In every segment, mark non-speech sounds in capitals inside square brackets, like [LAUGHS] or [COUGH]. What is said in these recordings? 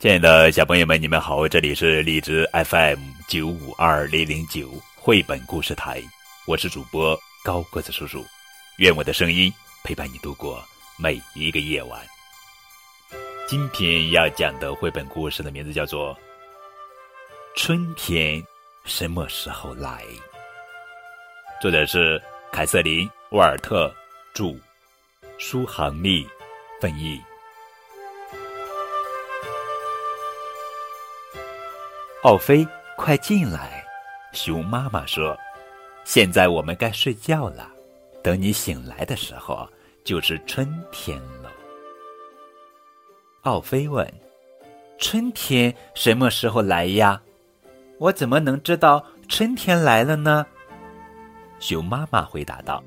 亲爱的小朋友们，你们好，这里是荔枝 FM 九五二零零九绘本故事台，我是主播高个子叔叔，愿我的声音陪伴你度过每一个夜晚。今天要讲的绘本故事的名字叫做《春天什么时候来》，作者是凯瑟琳·沃尔特著，舒航丽翻译。奥菲，快进来！熊妈妈说：“现在我们该睡觉了，等你醒来的时候，就是春天了。”奥菲问：“春天什么时候来呀？我怎么能知道春天来了呢？”熊妈妈回答道：“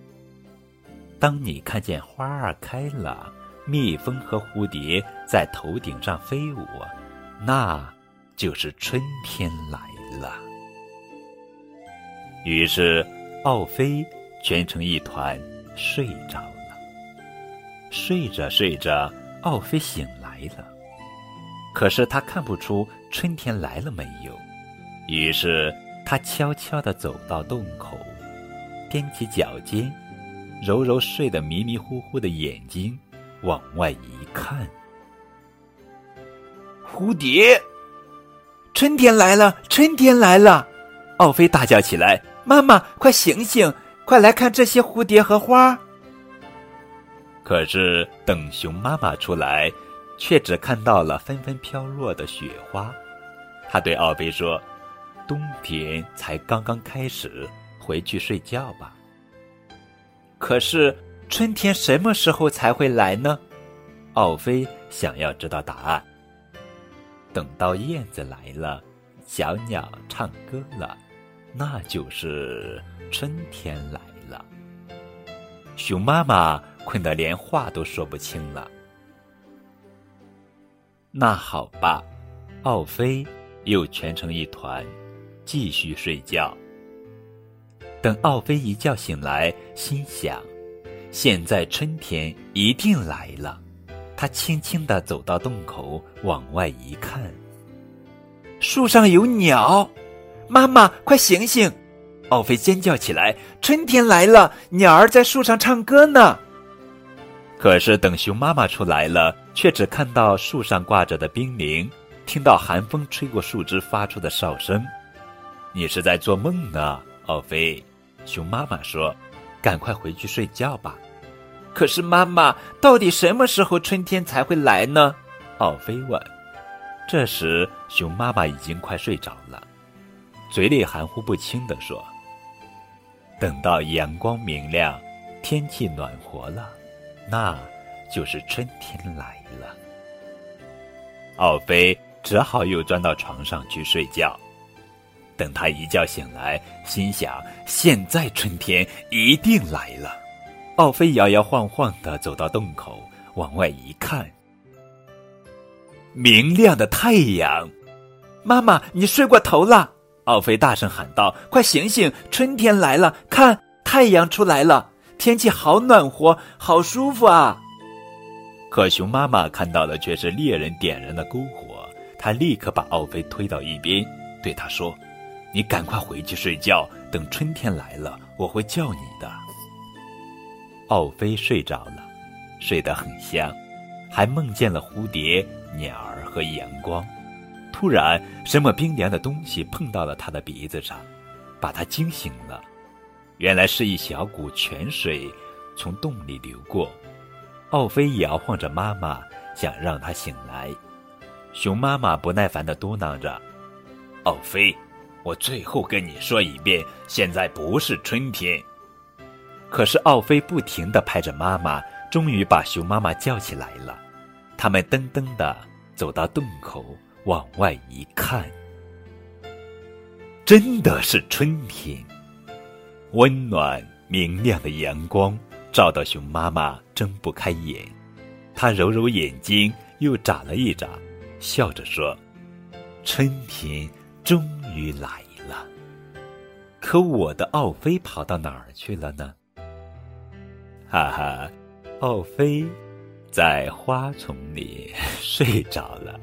当你看见花儿开了，蜜蜂和蝴蝶在头顶上飞舞，那……”就是春天来了。于是，奥菲蜷成一团睡着了。睡着睡着，奥菲醒来了。可是他看不出春天来了没有。于是他悄悄地走到洞口，踮起脚尖，揉揉睡得迷迷糊糊的眼睛，往外一看，蝴蝶。春天来了，春天来了！奥菲大叫起来：“妈妈，快醒醒，快来看这些蝴蝶和花！”可是等熊妈妈出来，却只看到了纷纷飘落的雪花。他对奥菲说：“冬天才刚刚开始，回去睡觉吧。”可是春天什么时候才会来呢？奥菲想要知道答案。等到燕子来了，小鸟唱歌了，那就是春天来了。熊妈妈困得连话都说不清了。那好吧，奥菲又蜷成一团，继续睡觉。等奥菲一觉醒来，心想：现在春天一定来了。他轻轻地走到洞口，往外一看，树上有鸟。妈妈，快醒醒！奥菲尖叫起来：“春天来了，鸟儿在树上唱歌呢。”可是等熊妈妈出来了，却只看到树上挂着的冰凌，听到寒风吹过树枝发出的哨声。你是在做梦呢，奥菲。熊妈妈说：“赶快回去睡觉吧。”可是妈妈，到底什么时候春天才会来呢？奥菲问。这时，熊妈妈已经快睡着了，嘴里含糊不清地说：“等到阳光明亮，天气暖和了，那就是春天来了。”奥菲只好又钻到床上去睡觉。等他一觉醒来，心想：现在春天一定来了。奥菲摇摇晃晃的走到洞口，往外一看，明亮的太阳。妈妈，你睡过头了！奥菲大声喊道：“快醒醒，春天来了！看，太阳出来了，天气好暖和，好舒服啊！”可熊妈妈看到的却是猎人点燃的篝火，她立刻把奥菲推到一边，对他说：“你赶快回去睡觉，等春天来了，我会叫你的。”奥菲睡着了，睡得很香，还梦见了蝴蝶、鸟儿和阳光。突然，什么冰凉的东西碰到了他的鼻子上，把他惊醒了。原来是一小股泉水从洞里流过。奥菲摇晃着妈妈，想让他醒来。熊妈妈不耐烦地嘟囔着：“奥菲，我最后跟你说一遍，现在不是春天。”可是奥菲不停地拍着妈妈，终于把熊妈妈叫起来了。他们噔噔地走到洞口，往外一看，真的是春天。温暖明亮的阳光照到熊妈妈睁不开眼，她揉揉眼睛，又眨了一眨，笑着说：“春天终于来了。”可我的奥菲跑到哪儿去了呢？哈哈，奥菲在花丛里 [LAUGHS] 睡着了。